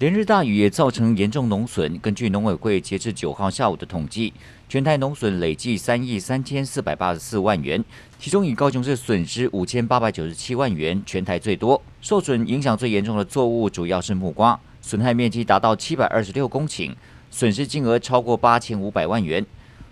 连日大雨也造成严重农损。根据农委会截至九号下午的统计，全台农损累计三亿三千四百八十四万元，其中以高雄市损失五千八百九十七万元，全台最多。受损影响最严重的作物主要是木瓜，损害面积达到七百二十六公顷，损失金额超过八千五百万元。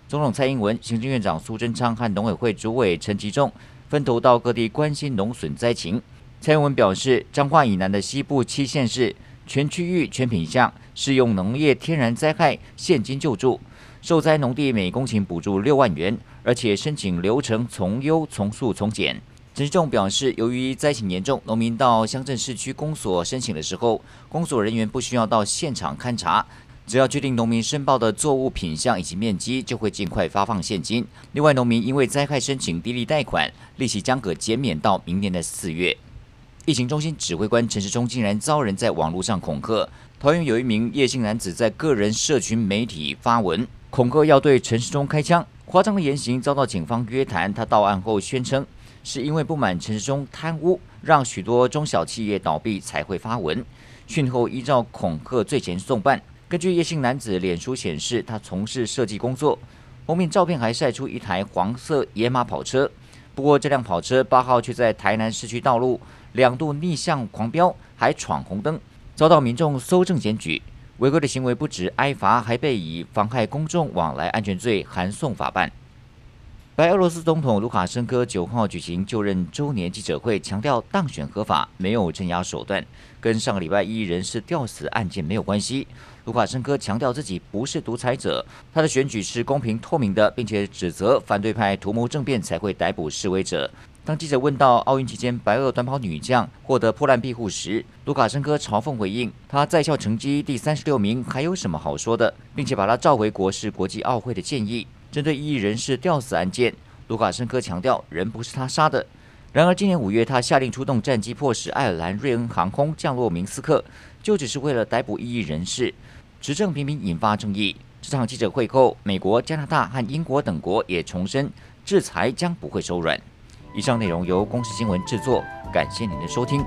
总统蔡英文、行政院长苏贞昌和农委会主委陈吉仲分头到各地关心农损灾情。蔡英文表示，彰化以南的西部七县市。全区域全品项适用农业天然灾害现金救助，受灾农地每公顷补助六万元，而且申请流程从优从速从简。陈时中表示，由于灾情严重，农民到乡镇市区公所申请的时候，公所人员不需要到现场勘查，只要确定农民申报的作物品项以及面积，就会尽快发放现金。另外，农民因为灾害申请低利贷款，利息将可减免到明年的四月。疫情中心指挥官陈时中竟然遭人在网络上恐吓。桃园有一名叶姓男子在个人社群媒体发文恐吓要对陈时中开枪，夸张的言行遭到警方约谈。他到案后宣称，是因为不满陈时中贪污，让许多中小企业倒闭才会发文。讯后依照恐吓罪嫌送办。根据叶姓男子脸书显示，他从事设计工作，封面照片还晒出一台黄色野马跑车。不过，这辆跑车八号却在台南市区道路两度逆向狂飙，还闯红灯，遭到民众搜证检举。违规的行为不止挨罚，还被以妨害公众往来安全罪函送法办。白俄罗斯总统卢卡申科九号举行就任周年记者会，强调当选合法，没有镇压手段，跟上个礼拜一人事吊死案件没有关系。卢卡申科强调自己不是独裁者，他的选举是公平透明的，并且指责反对派图谋政变才会逮捕示威者。当记者问到奥运期间白俄短跑女将获得破烂庇护时，卢卡申科嘲讽回应：“他在校成绩第三十六名，还有什么好说的？”并且把他召回国是国际奥会的建议。针对异议人士吊死案件，卢卡申科强调人不是他杀的。然而今年五月，他下令出动战机迫使爱尔兰瑞恩航空降落明斯克，就只是为了逮捕异议人士。执政频频引发争议。这场记者会后，美国、加拿大和英国等国也重申制裁将不会手软。以上内容由公司新闻制作，感谢您的收听。